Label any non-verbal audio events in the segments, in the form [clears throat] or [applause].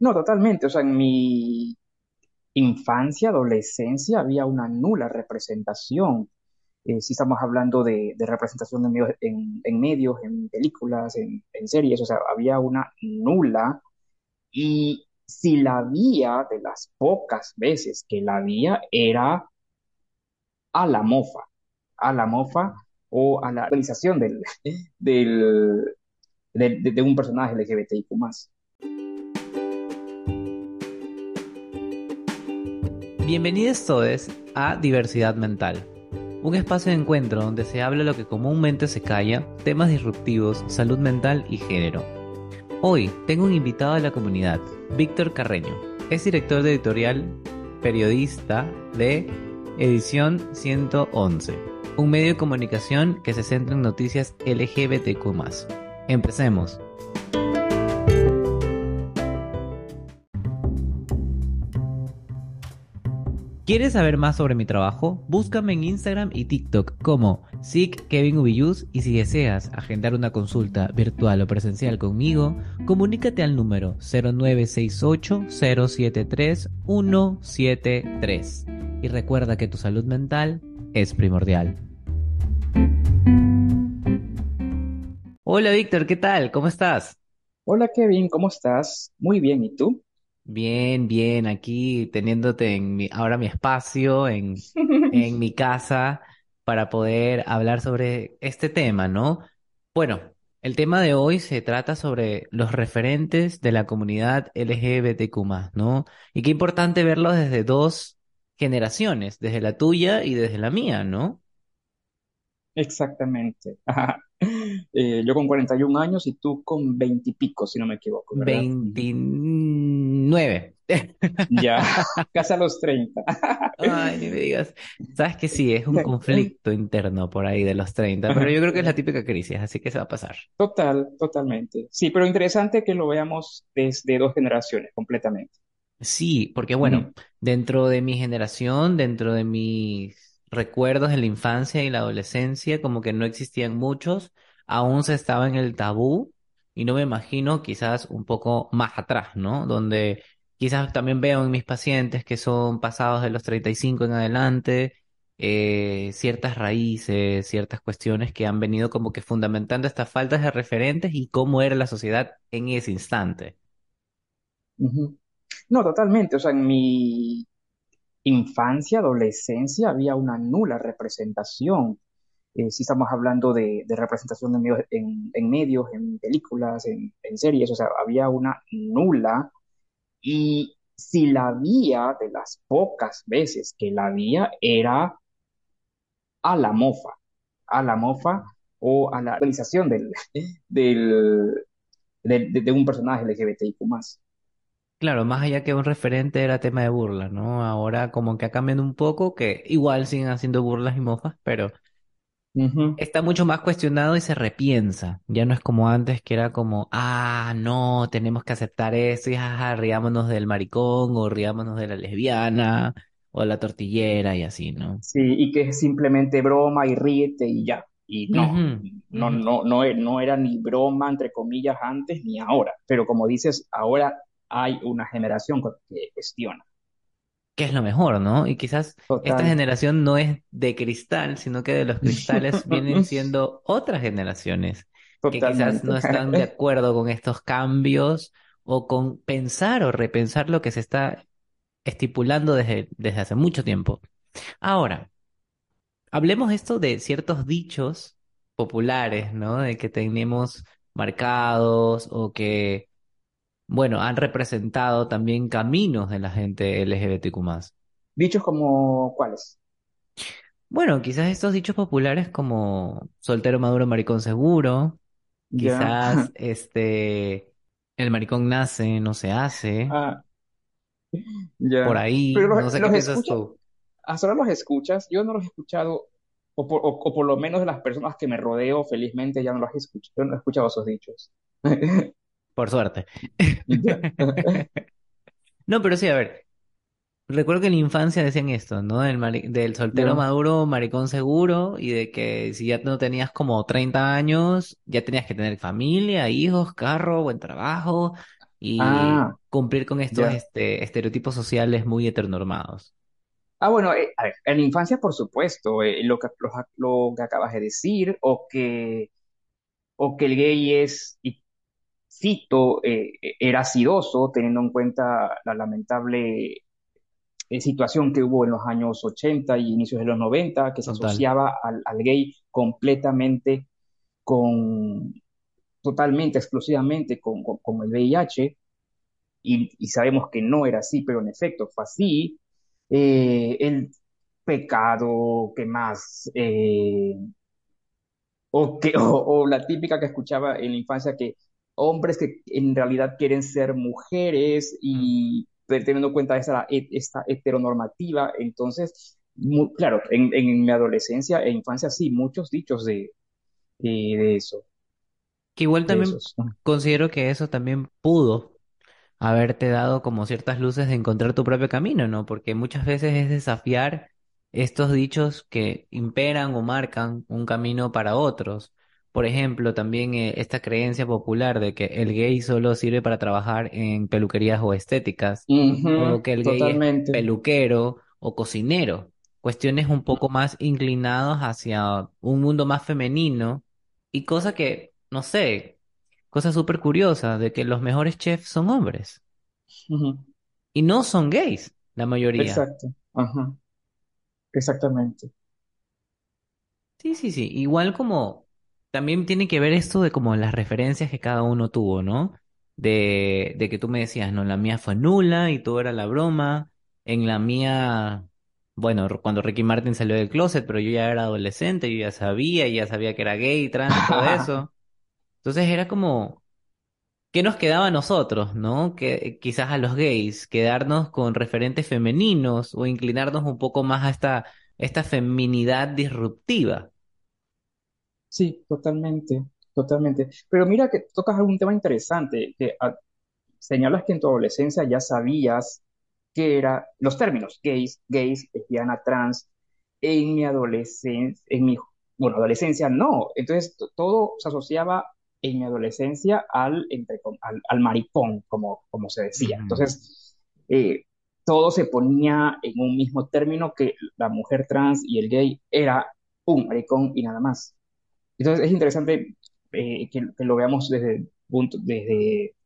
No, totalmente. O sea, en mi infancia, adolescencia, había una nula representación. Eh, si estamos hablando de, representación de medios, en, en medios, en películas, en, en series, o sea, había una nula. Y si la había, de las pocas veces que la había, era a la mofa, a la mofa o a la realización del, [laughs] del, de, un personaje LGBTIQ+. Bienvenidos todos a Diversidad Mental, un espacio de encuentro donde se habla lo que comúnmente se calla, temas disruptivos, salud mental y género. Hoy tengo un invitado de la comunidad, Víctor Carreño. Es director de editorial, periodista de Edición 111, un medio de comunicación que se centra en noticias LGBTQ+. Empecemos. ¿Quieres saber más sobre mi trabajo? Búscame en Instagram y TikTok como SICKevinUbiyus y si deseas agendar una consulta virtual o presencial conmigo, comunícate al número 0968-073-173 y recuerda que tu salud mental es primordial. Hola Víctor, ¿qué tal? ¿Cómo estás? Hola Kevin, ¿cómo estás? Muy bien, ¿y tú? Bien, bien, aquí teniéndote en mi, ahora mi espacio, en, en mi [laughs] casa, para poder hablar sobre este tema, ¿no? Bueno, el tema de hoy se trata sobre los referentes de la comunidad LGBTQ+, ¿no? Y qué importante verlo desde dos generaciones, desde la tuya y desde la mía, ¿no? Exactamente. Ajá. Eh, yo con 41 años y tú con 20 y pico, si no me equivoco, ¿verdad? Ujú. 29. [laughs] Ya, casi a los 30. Ay, ni me digas. Sabes que sí, es un [laughs] conflicto interno por ahí de los 30, pero yo creo que es la típica crisis, así que se va a pasar. Total, totalmente. Sí, pero interesante que lo veamos desde dos generaciones, completamente. Sí, porque bueno, dentro de mi generación, dentro de mis recuerdos de la infancia y la adolescencia, como que no existían muchos, aún se estaba en el tabú y no me imagino quizás un poco más atrás, ¿no? Donde quizás también veo en mis pacientes que son pasados de los 35 en adelante, eh, ciertas raíces, ciertas cuestiones que han venido como que fundamentando estas faltas de referentes y cómo era la sociedad en ese instante. No, totalmente. O sea, en mi infancia, adolescencia, había una nula representación. Eh, si estamos hablando de, de representación de medios, en, en medios, en películas, en, en series, o sea, había una nula. Y si la había, de las pocas veces que la había, era a la mofa, a la mofa o a la realización del, [laughs] del, de, de- de un personaje LGBTIQ+. Claro, más allá que un referente era tema de burla, ¿no? Ahora como que ha cambiado un poco, que igual siguen haciendo burlas y mofas, pero Está mucho más cuestionado y se repiensa. Ya no es como antes que era como, ah, no, tenemos que aceptar esto y jaja, riámonos del maricón o riámonos de la lesbiana o la tortillera y así, ¿no? Sí, y que es simplemente broma y ríete y ya. Y no, no, no, no, e- no era ni broma, entre comillas, antes ni ahora. Pero como dices, ahora hay una generación que cuestiona. Que es lo mejor, ¿no? Y quizás esta generación no es de cristal, sino que de los cristales [laughs] vienen siendo otras generaciones que quizás Totalmente. no están de acuerdo con estos cambios o con pensar o repensar lo que se está estipulando desde, desde hace mucho tiempo. Ahora, hablemos esto de ciertos dichos populares, ¿no? De que tenemos marcados o que, bueno, han representado también caminos de la gente LGBTQ+. Dichos como, ¿cuáles? Bueno, quizás estos dichos populares como soltero maduro, maricón seguro, quizás [laughs] este el maricón nace, no se hace, Ah, por ya. ahí, Pero los, no sé qué piensas tú. hasta ahora los escuchas. Yo no los he escuchado, o por, o, o por lo menos de las personas que me rodeo, felizmente ya no los he escuchado. Yo no he escuchado esos dichos. [laughs] Por suerte. [laughs] [laughs] No, pero sí, a ver, recuerdo que en la infancia decían esto, ¿no? Del, mari- del soltero maduro, maricón seguro, y de que si ya no tenías como 30 años, ya tenías que tener familia, hijos, carro, buen trabajo. y Ah, cumplir con estos este, estereotipos sociales muy heteronormados. Ah, bueno, eh, a ver, en la infancia, por supuesto, eh, lo que, lo, lo que acabas de decir, o que, o que el gay es, y cito, eh, era sidoso, teniendo en cuenta la lamentable eh, situación que hubo en los años 80 y inicios de los 90, que se Total. asociaba al, al gay completamente con, totalmente, exclusivamente con, con, con el VIH, y, y, sabemos que no era así, pero en efecto fue así. Eh, el pecado, ¿qué más? Eh, o, que, o, o, la típica que escuchaba en la infancia, que hombres que en realidad quieren ser mujeres y teniendo en cuenta esa, esta heteronormativa, entonces, muy, claro, en, en, mi adolescencia e infancia sí, muchos dichos de, de, de eso, Que igual también considero que eso también pudo haberte dado como ciertas luces de encontrar tu propio camino, ¿no? Porque muchas veces es desafiar estos dichos que imperan o marcan un camino para otros. Por ejemplo, también eh, esta creencia popular de que el gay solo sirve para trabajar en peluquerías o estéticas, Uh o que el gay es peluquero o cocinero. Cuestiones un poco más inclinadas hacia un mundo más femenino y cosa que, no sé, cosa súper curiosa de que los mejores chefs son hombres. Uh -huh, Y no son gays, la mayoría. exacto. -huh, exactamente. Sí, sí, sí. Igual como también tiene que ver esto de como las referencias que cada uno tuvo, ¿no? De, de que tú me decías, no, la mía fue nula y todo era la broma. En la mía, bueno, cuando Ricky Martin salió del closet, pero yo ya era adolescente, yo ya sabía, ya sabía que era gay, trans y todo [laughs] eso. Entonces era como, ¿qué nos quedaba a nosotros, ¿no? Que quizás a los gays, quedarnos con referentes femeninos o inclinarnos un poco más a esta, esta feminidad disruptiva. Sí, totalmente, totalmente. Pero mira que tocas algún tema interesante, que ah, señalas que en tu adolescencia ya sabías qué era los términos gays, gays, lesbiana, trans. En mi adolescencia, en mi, bueno, adolescencia no. Entonces todo se asociaba en mi adolescencia al, entre al, al maricón, como, como se decía. Entonces, eh, todo se ponía en un mismo término que la mujer trans y el gay era un maricón y nada más. Entonces es interesante eh, que, lo veamos desde, punto, desde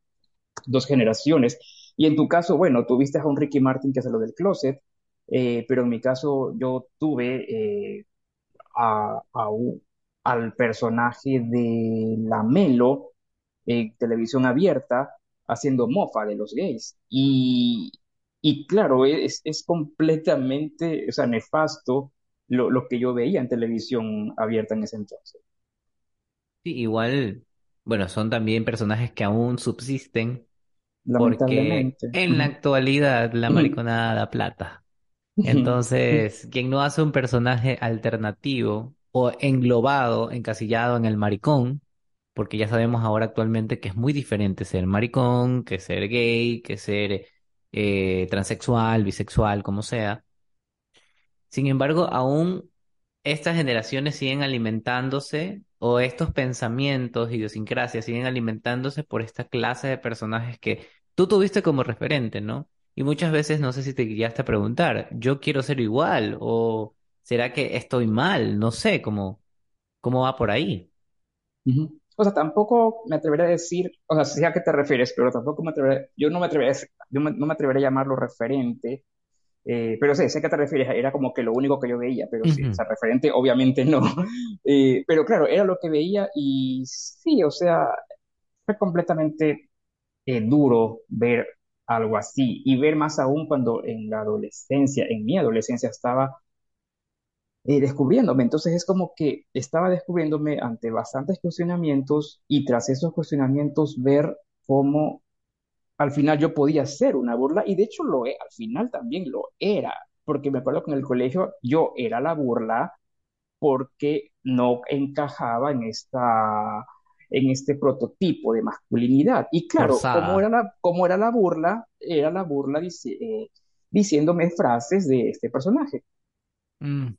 dos generaciones. Y en tu caso, bueno, tuviste a un Ricky Martin que salió del closet, eh, pero en mi caso yo tuve eh, al personaje de la Melo en televisión abierta haciendo mofa de los gays. Y, claro, es, es completamente, o sea, nefasto lo que yo veía en televisión abierta en ese entonces, Sí, igual, bueno, son también personajes que aún subsisten porque lamentablemente. en la actualidad la [clears throat] mariconada da plata. Entonces, quien no hace un personaje alternativo o englobado, encasillado en el maricón, porque ya sabemos ahora actualmente que es muy diferente ser maricón, que ser gay, que ser eh, transexual, bisexual, como sea. Sin embargo, aún estas generaciones siguen alimentándose o estos pensamientos, idiosincrasias, siguen alimentándose por esta clase de personajes que tú tuviste como referente, ¿no? Y muchas veces no sé si te guiaste a preguntar, ¿yo quiero ser igual? ¿O será que estoy mal? No sé cómo, cómo va por ahí. O sea, tampoco me atrevería a decir, o sea, sé a qué te refieres, pero tampoco me atrevería, yo no me atrevería, yo no me atrevería a llamarlo referente, eh, pero sé, sé a qué te refieres, era como que lo único que yo veía, pero sí, o sea, referente obviamente no. [laughs] Eh, pero claro, era lo que veía y sí, o sea, fue completamente eh, duro ver algo así y ver más aún cuando en la adolescencia, en mi adolescencia estaba eh, descubriéndome. Entonces es como que estaba descubriéndome ante bastantes cuestionamientos y tras esos cuestionamientos ver cómo al final yo podía ser una burla y de hecho lo e- al final también lo era, porque me acuerdo que en el colegio yo era la burla porque no encajaba en esta en este prototipo de masculinidad. Y claro, como era la, como era la burla, era la burla eh, diciéndome frases de este personaje. Mm,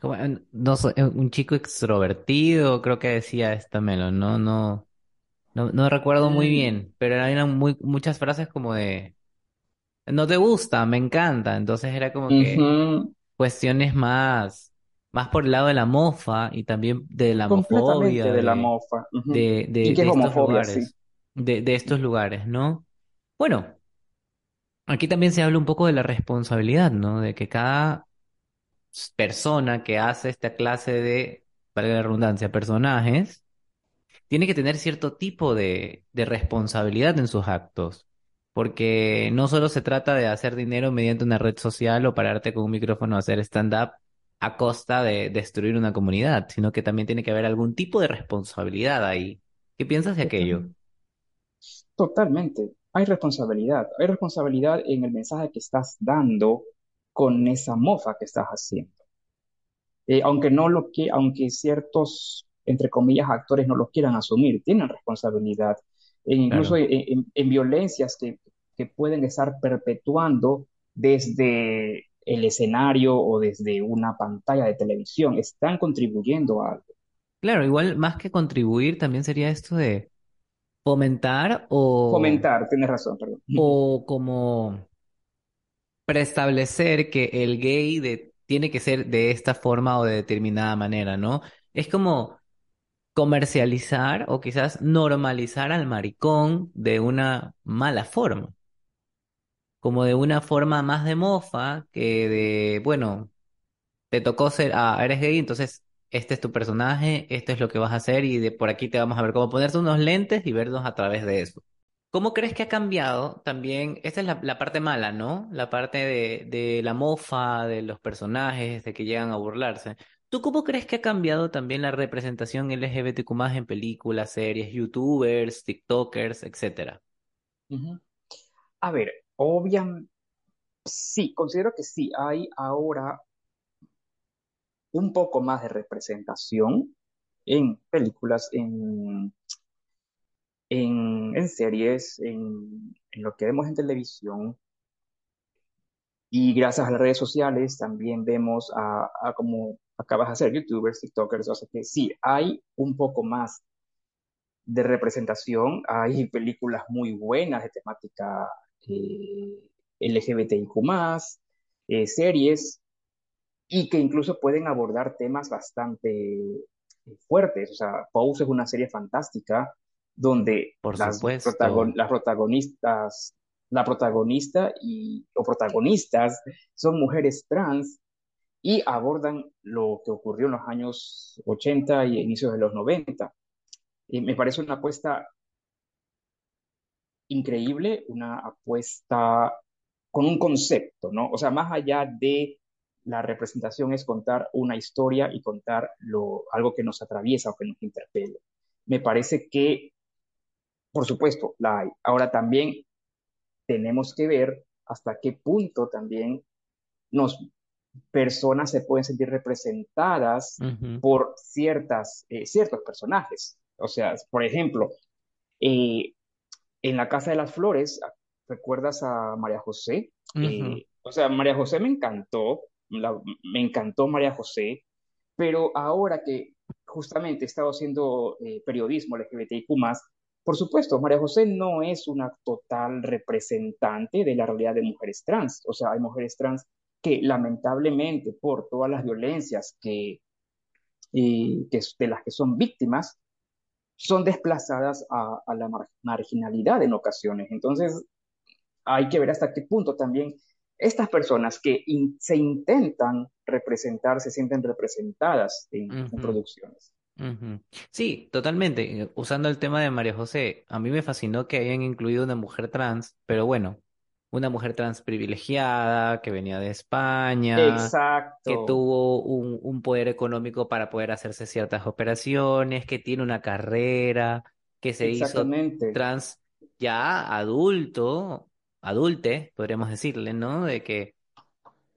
como, no soy un chico extrovertido, creo que decía esta Melo, no, no. No, no recuerdo muy Mm, bien, pero eran muy, muchas frases como de, no te gusta, me encanta. Entonces era como que ujú, cuestiones más, más por el lado de la mofa y también de la completamente homofobia de la de, mofa. ujú. de, ¿Y de, qué es de estos homofobia? Sí. lugares, de, de estos lugares, ¿no? Bueno, aquí también se habla un poco de la responsabilidad, ¿no? De que cada persona que hace esta clase de, para la redundancia, personajes, tiene que tener cierto tipo de, responsabilidad en sus actos, porque no solo se trata de hacer dinero mediante una red social o pararte con un micrófono a hacer stand-up a costa de destruir una comunidad, sino que también tiene que haber algún tipo de responsabilidad ahí. ¿Qué piensas de aquello? Total- Totalmente. Hay responsabilidad. Hay responsabilidad en el mensaje que estás dando con esa mofa que estás haciendo. Eh, aunque no lo que, aunque ciertos, entre comillas, actores no lo quieran asumir, tienen responsabilidad. E incluso Claro. en, en- en violencias que, que pueden estar perpetuando desde el escenario o desde una pantalla de televisión, están contribuyendo a algo. Claro, igual más que contribuir, también sería esto de fomentar o, Fomentar, tienes razón, perdón. o [laughs] como preestablecer que el gay de, tiene que ser de esta forma o de determinada manera, ¿no? Es como comercializar o quizás normalizar al maricón de una mala forma, como de una forma más de mofa que de, bueno, te tocó ser, ah, eres gay, entonces este es tu personaje, esto es lo que vas a hacer y de por aquí te vamos a ver cómo ponerte unos lentes y vernos a través de eso. ¿Cómo crees que ha cambiado también? Esta es la, parte mala, ¿no? La parte de la mofa, de los personajes, de que llegan a burlarse. ¿Tú cómo crees que ha cambiado también la representación LGBTQ más en películas, series, YouTubers, TikTokers, etcétera? A ver, obviamente, sí, considero que sí, hay ahora un poco más de representación en películas, en, en, series, en, en lo que vemos en televisión. Y gracias a las redes sociales también vemos a, a como acabas de hacer, youtubers, tiktokers, o sea que sí, hay un poco más de representación, hay películas muy buenas de temática eh, LGBTIQ+, eh, series, y que incluso pueden abordar temas bastante eh, fuertes. O sea, Pose es una serie fantástica donde Por las, protagon- las protagonistas, la protagonista y, o protagonistas son mujeres trans y abordan lo que ocurrió en los años 80 y inicios de los 90. Y me parece una apuesta increíble, una apuesta con un concepto, ¿no? O sea, más allá de la representación es contar una historia y contar lo, algo que nos atraviesa o que nos interpela. Me parece que, por supuesto, la hay. Ahora también tenemos que ver hasta qué punto también nos personas se pueden sentir representadas por ciertas, eh, ciertos personajes. O sea, por ejemplo, eh, en la Casa de las Flores, ¿recuerdas a María José? ujú, Eh, o sea, María José me encantó, la- me encantó María José, pero ahora que justamente he estado haciendo periodismo LGBTIQ+, por supuesto, María José no es una total representante de la realidad de mujeres trans. O sea, hay mujeres trans que lamentablemente por todas las violencias que, eh, que de las que son víctimas, son desplazadas a, a la mar marginalidad en ocasiones. Entonces, hay que ver hasta qué punto también estas personas que in se intentan representar, se sienten representadas en, producciones. Sí, totalmente. Eh, Usando el tema de María José, a mí me fascinó que hayan incluido una mujer trans, pero bueno, una mujer trans privilegiada, que venía de España, que tuvo un, un poder económico para poder hacerse ciertas operaciones, que tiene una carrera, que se hizo trans ya adulto, adulte, podríamos decirle, ¿no? De que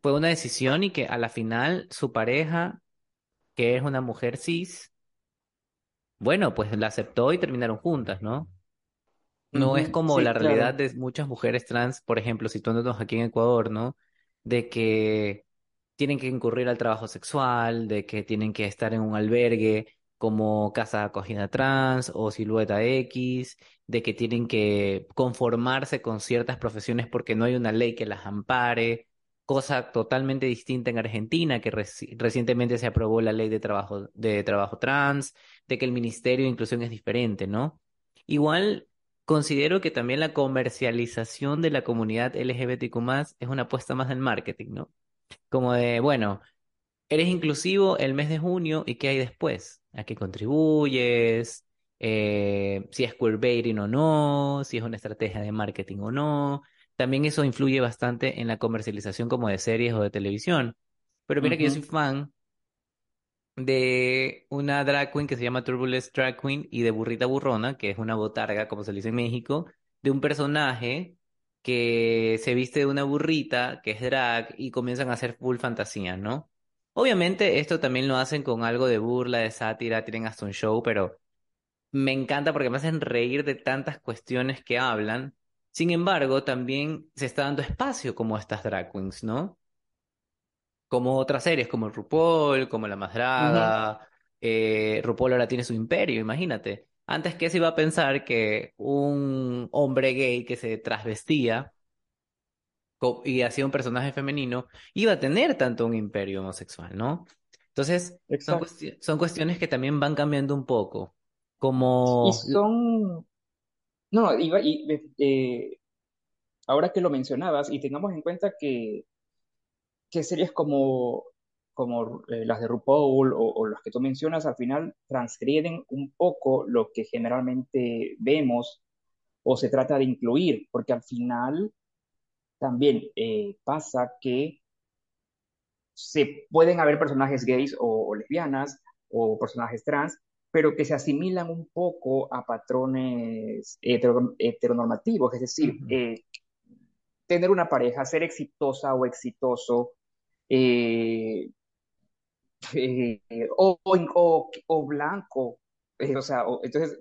fue una decisión y que a la final su pareja, que es una mujer cis, bueno, pues la aceptó y terminaron juntas, ¿no? No es como la realidad claro. de muchas mujeres trans, por ejemplo, situándonos aquí en Ecuador, ¿no? De que tienen que incurrir al trabajo sexual, de que tienen que estar en un albergue. como casa de acogida trans o silueta X, de que tienen que conformarse con ciertas profesiones porque no hay una ley que las ampare, cosa totalmente distinta en Argentina, que reci- recientemente se aprobó la ley de trabajo, de trabajo trans, de que el Ministerio de Inclusión es diferente, ¿no? Igual considero que también la comercialización de la comunidad LGBTQ+, es una apuesta más del marketing, ¿no? Como de, bueno, Eres inclusivo el mes de junio y ¿qué hay después? ¿A qué contribuyes? Eh, si es queerbaiting o no, si es una estrategia de marketing o no. También eso influye bastante en la comercialización como de series o de televisión. Pero mira que yo soy fan de una drag queen que se llama Turbulence Drag Queen y de Burrita Burrona, que es una botarga, como se le dice en México, de un personaje que se viste de una burrita, que es drag, y comienzan a hacer full fantasía, ¿no? Obviamente esto también lo hacen con algo de burla, de sátira, tienen hasta un show, pero me encanta porque me hacen reír de tantas cuestiones que hablan. Sin embargo, también se está dando espacio como estas drag queens, ¿no? Como otras series, como RuPaul, como La Más. Eh, RuPaul ahora tiene su imperio, imagínate. Antes que se iba a pensar que un hombre gay que se trasvestía y hacía un personaje femenino iba a tener tanto un imperio homosexual, ¿no? Entonces, son, cuesti- son cuestiones que también van cambiando un poco. Y Como... son, no, no, iba, y, eh, ahora que lo mencionabas, y tengamos en cuenta que, que series como, como eh, las de RuPaul o, o las que tú mencionas, al final transgreden un poco lo que generalmente vemos o se trata de incluir, porque al final también eh, pasa que se pueden haber personajes gays o, o lesbianas o personajes trans, pero que se asimilan un poco a patrones hetero- heteronormativos, es decir, eh, tener una pareja, ser exitosa o exitoso, eh, eh, o, blanco, eh, o sea, entonces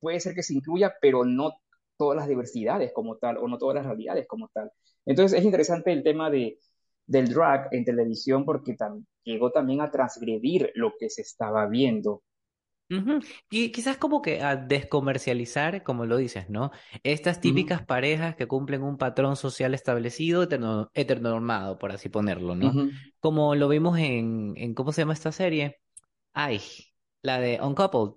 puede ser que se incluya, pero no todas las diversidades como tal, o no todas las realidades como tal. Entonces es interesante el tema de, del drag en televisión porque llegó también a transgredir lo que se estaba viendo. Y quizás como que a descomercializar, como lo dices, ¿no? Estas típicas parejas que cumplen un patrón social establecido, heterno- heteronormado, por así ponerlo, ¿no? Como lo vimos en, en ¿cómo se llama esta serie? Ay, la de Uncoupled,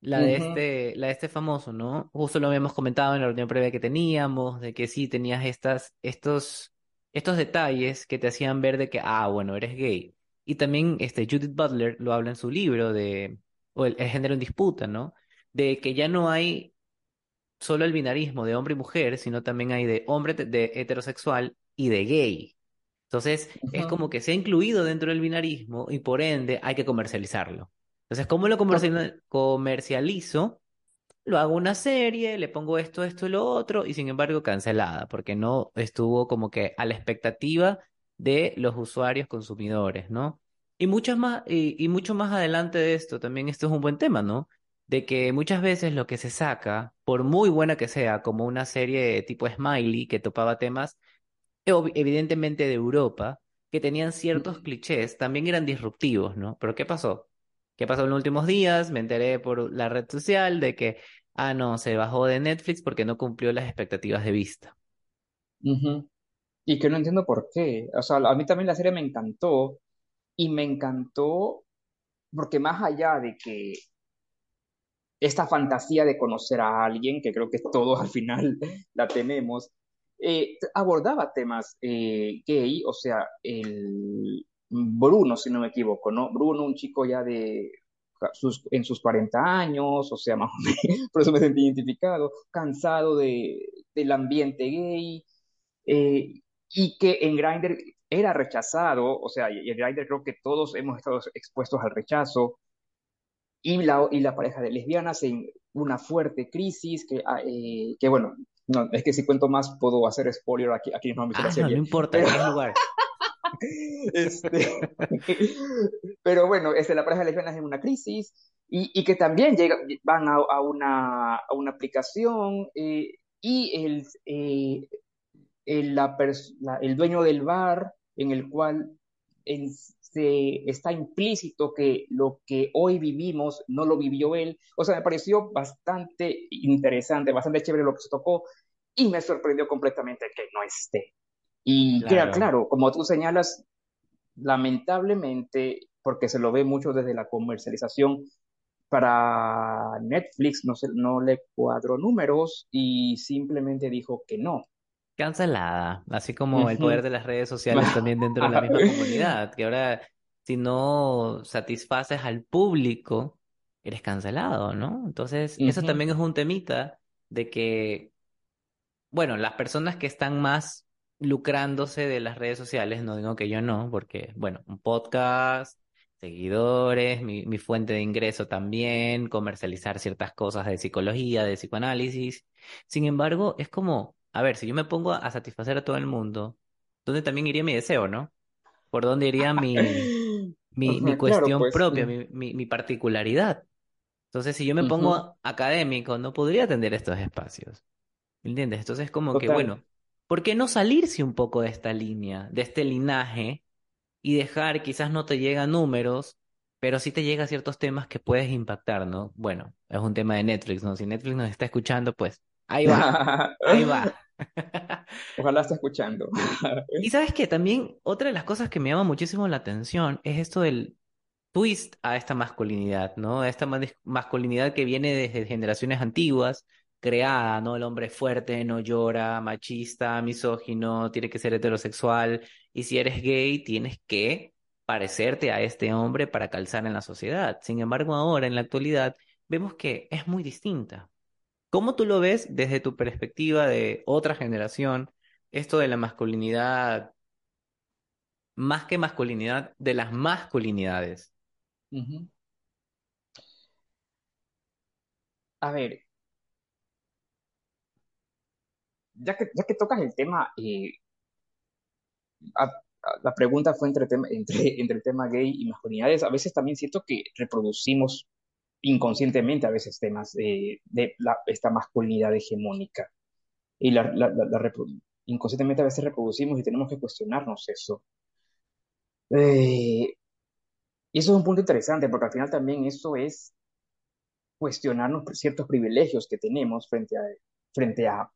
la de este, la de este famoso, ¿no? Justo lo habíamos comentado en la reunión previa que teníamos, de que sí tenías estas, estos, estos detalles que te hacían ver de que, ah, bueno, eres gay. Y también este Judith Butler lo habla en su libro de, o el, el género en disputa, ¿no? De que ya no hay solo el binarismo de hombre y mujer, sino también hay de hombre de heterosexual y de gay. Entonces, es como que se ha incluido dentro del binarismo y por ende hay que comercializarlo. Entonces, ¿cómo lo comercializo? Lo hago una serie, le pongo esto, esto y lo otro, y sin embargo cancelada, porque no estuvo como que a la expectativa de los usuarios consumidores, ¿no? Y muchas más, y, y mucho más adelante de esto, también esto es un buen tema, ¿no? De que muchas veces lo que se saca, por muy buena que sea, como una serie tipo Smiley que topaba temas evidentemente de Europa, que tenían ciertos clichés, también eran disruptivos, ¿no? Pero ¿qué pasó? ¿Qué pasó en los últimos días? Me enteré por la red social de que, ah, no, se bajó de Netflix porque no cumplió las expectativas de vista. Y que no entiendo por qué. O sea, a mí también la serie me encantó y me encantó porque más allá de que esta fantasía de conocer a alguien, que creo que todos al final [laughs] la tenemos, eh, abordaba temas eh, gay, o sea, el Bruno, si no me equivoco, ¿no? Bruno, un chico ya de sus, en sus 40 años, o sea, [laughs] más o menos, por eso me sentí identificado, cansado de, del ambiente gay, eh, y que en Grindr era rechazado, o sea, y en Grindr creo que todos hemos estado expuestos al rechazo, y la, y la pareja de lesbianas en una fuerte crisis que, ah, eh, que bueno, no, es que si cuento más puedo hacer spoiler aquí, aquí no la Ah, no, no importa, pero, tienes lugar. [laughs] este, [laughs] pero bueno, este, la pareja de lesbianas en una crisis y, y que también llega, van a, a, una, a una aplicación eh, y el, eh, el, la la- el dueño del bar en el cual en, se, está implícito que lo que hoy vivimos no lo vivió él. O sea, me pareció bastante interesante, bastante chévere lo que se tocó y me sorprendió completamente que no esté. Y claro, claro como tú señalas, lamentablemente, porque se lo ve mucho desde la comercialización, para Netflix no, se, no le cuadró números y simplemente dijo que no. Cancelada, así como el poder de las redes sociales [laughs] también dentro de la misma comunidad, que ahora si no satisfaces al público, eres cancelado, ¿no? Entonces, eso también es un temita de que, bueno, las personas que están más lucrándose de las redes sociales, no digo que yo no, porque, bueno, un podcast, seguidores, mi, mi fuente de ingreso también, comercializar ciertas cosas de psicología, de psicoanálisis. Sin embargo, es como, a ver, si yo me pongo a satisfacer a todo el mundo, ¿dónde también iría mi deseo, no? ¿Por dónde iría mi, [laughs] mi, mi cuestión pues, propia, mi, mi, mi particularidad? Entonces, si yo me pongo académico, no podría atender estos espacios. ¿Me entiendes? Entonces, como que, bueno, ¿por qué no salirse un poco de esta línea, de este linaje, y dejar, quizás no te llegan números, pero sí te llega ciertos temas que puedes impactar, ¿no? Bueno, es un tema de Netflix, ¿no? Si Netflix nos está escuchando, pues ahí va, ahí va. [laughs] Ojalá esté escuchando. y sabes que también otra de las cosas que me llama muchísimo la atención es esto del twist a esta masculinidad, ¿no? A esta masculinidad que viene desde generaciones antiguas, creada, ¿no? El hombre fuerte, no llora, machista, misógino, tiene que ser heterosexual, y si eres gay, tienes que parecerte a este hombre para calzar en la sociedad. Sin embargo, ahora, en la actualidad, vemos que es muy distinta. ¿Cómo tú lo ves desde tu perspectiva de otra generación, esto de la masculinidad, más que masculinidad, de las masculinidades? A ver, ya que, ya que tocas el tema, eh, la pregunta fue [laughs] entre, el tema gay y masculinidades. A veces también siento que reproducimos inconscientemente a veces temas de la, esta masculinidad hegemónica. Y la, la, inconscientemente a veces reproducimos y tenemos que cuestionarnos eso. Eh, y eso es un punto interesante porque al final también eso es cuestionarnos ciertos privilegios que tenemos frente a, frente a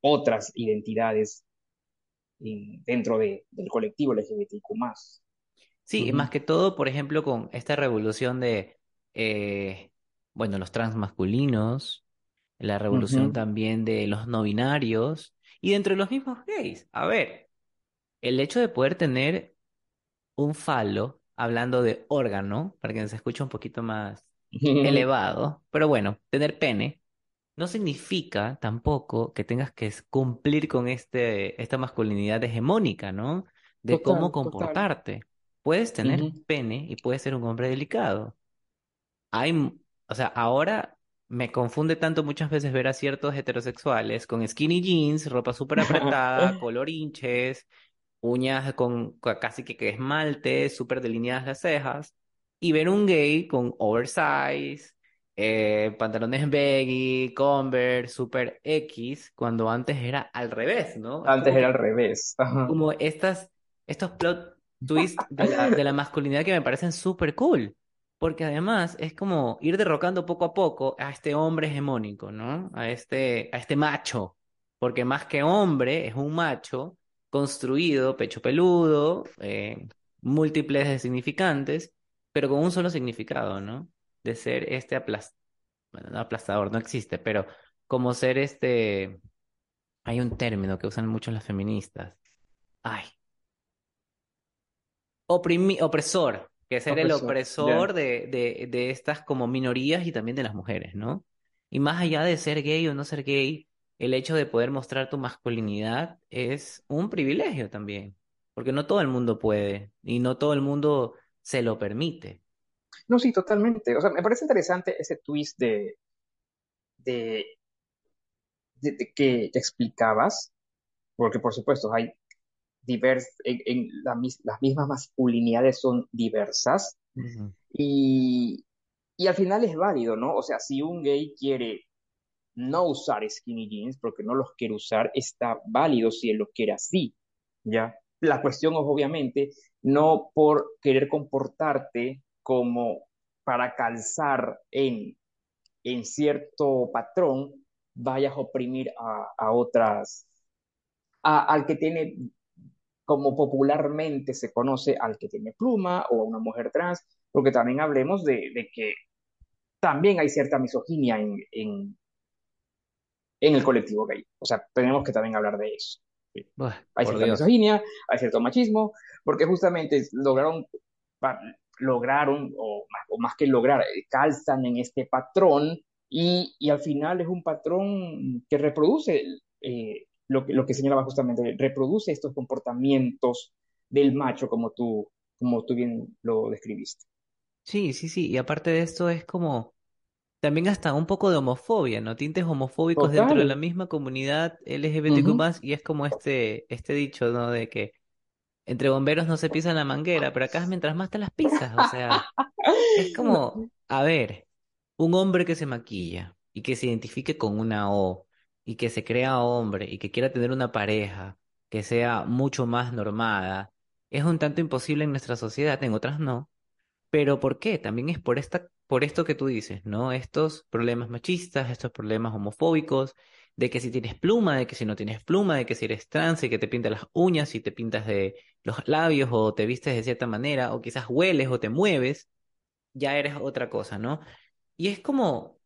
otras identidades dentro de, del colectivo LGBTQ+. Sí, más que todo, por ejemplo, con esta revolución de, eh, bueno, los transmasculinos, la revolución también de los no binarios y dentro de los mismos gays. A ver, el hecho de poder tener un falo, hablando de órgano, para que se escuche un poquito más [laughs] elevado, pero bueno, tener pene, no significa tampoco que tengas que cumplir con este, esta masculinidad hegemónica, ¿no? De cómo comportarte. Puedes tener pene y puedes ser un hombre delicado. Hay, o sea, ahora me confunde tanto muchas veces ver a ciertos heterosexuales con skinny jeans, ropa súper apretada, [laughs] color hinches, uñas con casi que, que esmalte, súper delineadas las cejas, y ver un gay con oversize, eh, pantalones baggy, Converse, Super X, cuando antes era al revés, ¿no? Antes era al revés. Como estas, estos plot twists de la, de la masculinidad que me parecen súper cool. Porque además es como ir derrocando poco a poco a este hombre hegemónico, ¿no? A este, a este macho. Porque más que hombre, es un macho construido, pecho peludo, eh, múltiples de significantes, pero con un solo significado, ¿no? de ser este aplastador, bueno, no aplastador, no existe, pero como ser este, hay un término que usan mucho las feministas. Ay. opresor, que ser el opresor de, de, de estas como minorías y también de las mujeres, ¿no? Y más allá de ser gay o no ser gay, el hecho de poder mostrar tu masculinidad es un privilegio también, porque no todo el mundo puede y no todo el mundo se lo permite. No, sí, totalmente. O sea, me parece interesante ese twist de, de, que te explicabas, porque por supuesto hay divers, en, las mismas masculinidades son diversas y, y al final es válido, ¿no? O sea, si un gay quiere no usar skinny jeans porque no los quiere usar, está válido si él lo quiere así, ¿ya? la cuestión es obviamente no por querer comportarte como para calzar en, en cierto patrón, vayas a oprimir a, a otras, a, al que tiene, como popularmente se conoce, al que tiene pluma o a una mujer trans, porque también hablemos de, de que también hay cierta misoginia en, en, en, el colectivo gay. O sea, tenemos que también hablar de eso. Hay cierta Dios. misoginia, hay cierto machismo, porque justamente lograron, lograron o, más, o más que lograr, eh, calzan en este patrón y, y, al final es un patrón que reproduce eh, lo, lo, que señalaba justamente, reproduce estos comportamientos del macho como tú, como tú bien lo describiste. Sí, sí, sí. Y aparte de esto es como también hasta un poco de homofobia, ¿no? Tintes homofóbicos dentro de la misma comunidad LGBTQ+, y es como este, este dicho, ¿no? De que entre bomberos no se pisa la manguera, pero acá es mientras más te las pisas, o sea, es [laughs] como, a ver, un hombre que se maquilla y que se identifique con una O y que se crea hombre y que quiera tener una pareja que sea mucho más normada, es un tanto imposible en nuestra sociedad, en otras no. Pero ¿por qué? También es por esta, por esto que tú dices, ¿no? Estos problemas machistas, estos problemas homofóbicos, de que si tienes pluma, de que si no tienes pluma, de que si eres trans y que te pintas las uñas, si te pintas de los labios o te vistes de cierta manera, o quizás hueles o te mueves, ya eres otra cosa, ¿no? Y es como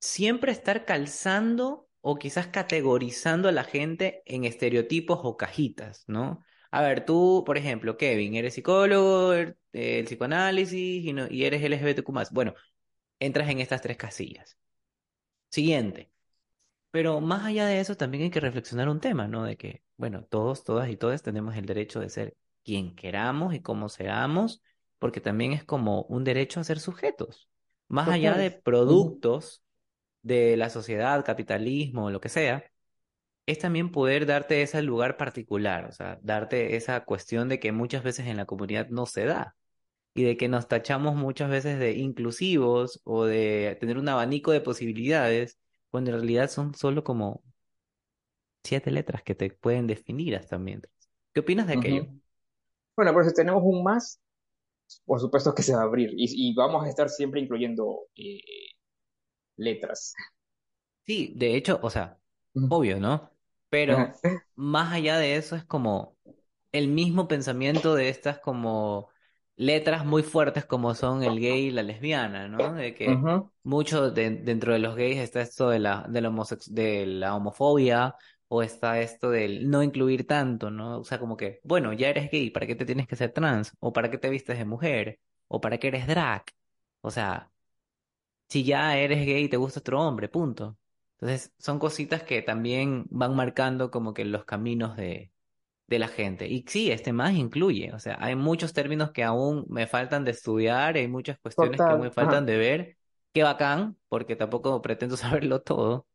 siempre estar calzando o quizás categorizando a la gente en estereotipos o cajitas, ¿no? A ver, tú, por ejemplo, Kevin, eres psicólogo, er- eh, el psicoanálisis y, no- y eres LGBTQ+. Bueno, entras en estas tres casillas. Siguiente. Pero más allá de eso, también hay que reflexionar un tema, ¿no? De que, bueno, todos, todas y todos tenemos el derecho de ser quien queramos y como seamos, porque también es como un derecho a ser sujetos. Más allá de productos de la sociedad, capitalismo, lo que sea, es también poder darte ese lugar particular, o sea, darte esa cuestión de que muchas veces en la comunidad no se da y de que nos tachamos muchas veces de inclusivos o de tener un abanico de posibilidades, cuando en realidad son solo como siete letras que te pueden definir hasta mientras. ¿Qué opinas de aquello? Bueno, pero si tenemos un más, por supuesto que se va a abrir y, y vamos a estar siempre incluyendo eh, letras. Sí, de hecho, o sea, obvio, ¿no? Pero [laughs] más allá de eso es como el mismo pensamiento de estas como letras muy fuertes como son el gay y la lesbiana, ¿no? De que mucho de- dentro de los gays está esto de la, de la de la homofobia o está esto del no incluir tanto, ¿no? O sea, como que, bueno, ya eres gay, ¿para qué te tienes que ser trans? ¿O para qué te vistes de mujer? ¿O para qué eres drag? O sea si ya eres gay y te gusta otro hombre, punto. Entonces, son cositas que también van marcando como que los caminos de, de la gente. Y sí, este más incluye, o sea, hay muchos términos que aún me faltan de estudiar, hay muchas cuestiones que aún me Total. faltan Ajá. de ver. Qué bacán, porque tampoco pretendo [laughs] saberlo todo.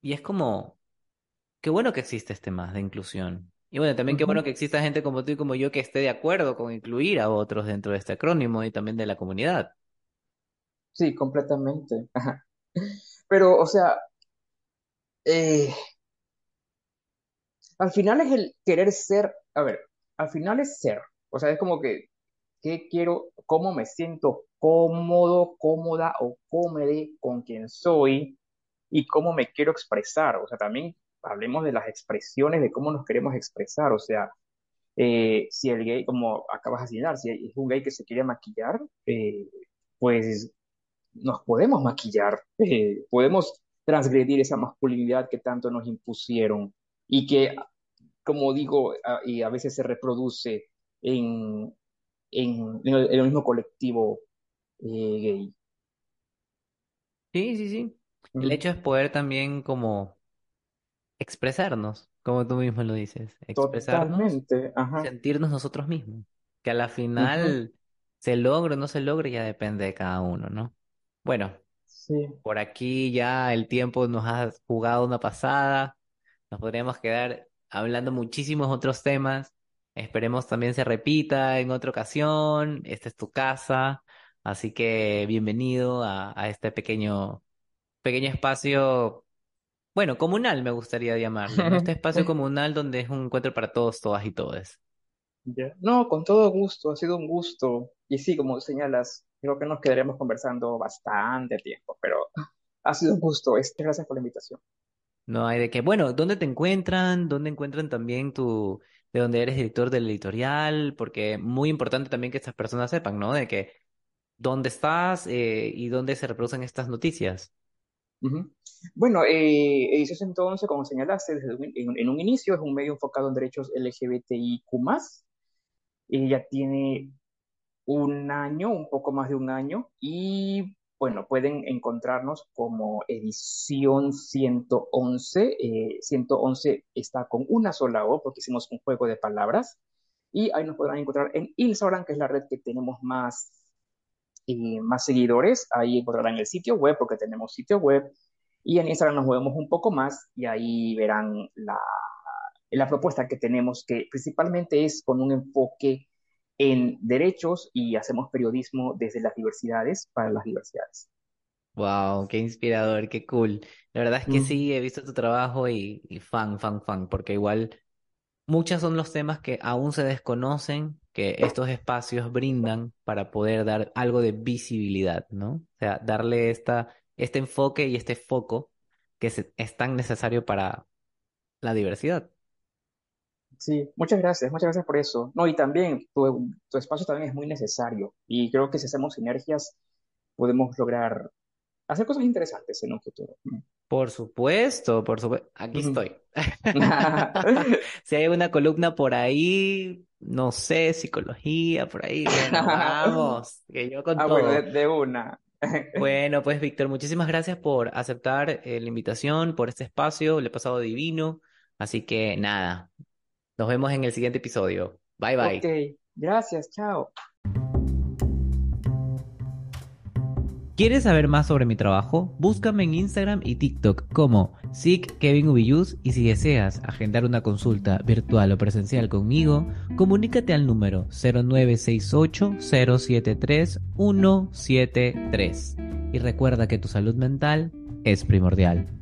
Y es como, qué bueno que existe este más de inclusión. Y bueno, también qué bueno que exista gente como tú y como yo que esté de acuerdo con incluir a otros dentro de este acrónimo y también de la comunidad. Sí, completamente. Pero, o sea, eh, al final es el querer ser, a ver, al final es ser. O sea, es como que, ¿qué quiero? ¿Cómo me siento cómodo, cómoda o cómode con quien soy? y cómo me quiero expresar. O sea, también hablemos de las expresiones, de cómo nos queremos expresar. O sea, eh, si el gay, como acabas de señalar, si es un gay que se quiere maquillar, eh, pues nos podemos maquillar, eh, podemos transgredir esa masculinidad que tanto nos impusieron y que, como digo, a, y a veces se reproduce en, en, en, el, en el, mismo colectivo eh, gay. Sí, sí, sí. El hecho es poder también como expresarnos, como tú mismo lo dices, expresarnos totalmente, ajá. sentirnos nosotros mismos. Que a la Uh -huh, final se logre o no se logre ya depende de cada uno, ¿no? Bueno, sí. por aquí ya el tiempo nos ha jugado una pasada. Nos podríamos quedar hablando muchísimos otros temas. Esperemos también se repita en otra ocasión. Esta es tu casa. Así que bienvenido a, a este pequeño, pequeño espacio Bueno, comunal me gustaría llamarle, ¿no? Este [laughs] espacio comunal donde es un encuentro para todos, todas y todes. Ya. No, con todo gusto, ha sido un gusto. Y sí, como señalas, creo que nos quedaremos conversando bastante tiempo, pero [laughs] ha sido un gusto. Este, gracias por la invitación. No hay de qué. Bueno, ¿dónde te encuentran? ¿Dónde encuentran también tu, de donde eres director del editorial? Porque muy importante también que estas personas sepan, ¿no? De que dónde estás eh, y dónde se reproducen estas noticias. Ujú. Bueno, eh, Ediciones entonces, como señalaste, desde un- en, en un inicio es un medio enfocado en derechos LGBTIQ+, y ya tiene un año, un poco más de un año, y bueno, pueden encontrarnos como edición 111. Eh, 111 está con una sola O porque hicimos un juego de palabras. Y ahí nos podrán encontrar en Instagram, que es la red que tenemos más, eh, más seguidores. Ahí encontrarán el sitio web porque tenemos sitio web. Y en Instagram nos movemos un poco más y ahí verán la, la propuesta que tenemos, que principalmente es con un enfoque en derechos y hacemos periodismo desde las diversidades para las diversidades. Wow, qué inspirador, qué cool. La verdad es que Mm, sí, he visto tu trabajo y, y fan, fan, fan, porque igual muchos son los temas que aún se desconocen, que estos espacios brindan para poder dar algo de visibilidad, ¿no? O sea, darle esta, este enfoque y este foco que se- es tan necesario para la diversidad. Sí, muchas gracias, muchas gracias por eso. No, y también tu, tu espacio también es muy necesario y creo que si hacemos sinergias podemos lograr hacer cosas interesantes en un futuro. Por supuesto, por supuesto. Aquí Mm. estoy. [laughs] [laughs] Si hay una columna por ahí, no sé, psicología, por ahí, bueno, [laughs] vamos, que yo con Ah, bueno, de, todo. de una. Bueno, pues Víctor, muchísimas gracias por aceptar eh, la invitación, por este espacio, le he pasado divino. Así que nada, nos vemos en el siguiente episodio. Bye Ok, bye. gracias, chao. ¿Quieres saber más sobre mi trabajo? Búscame en Instagram y TikTok como SIC Kevin Ubiyus y si deseas agendar una consulta virtual o presencial conmigo, comunícate al número 0968 073 173 y recuerda que tu salud mental es primordial.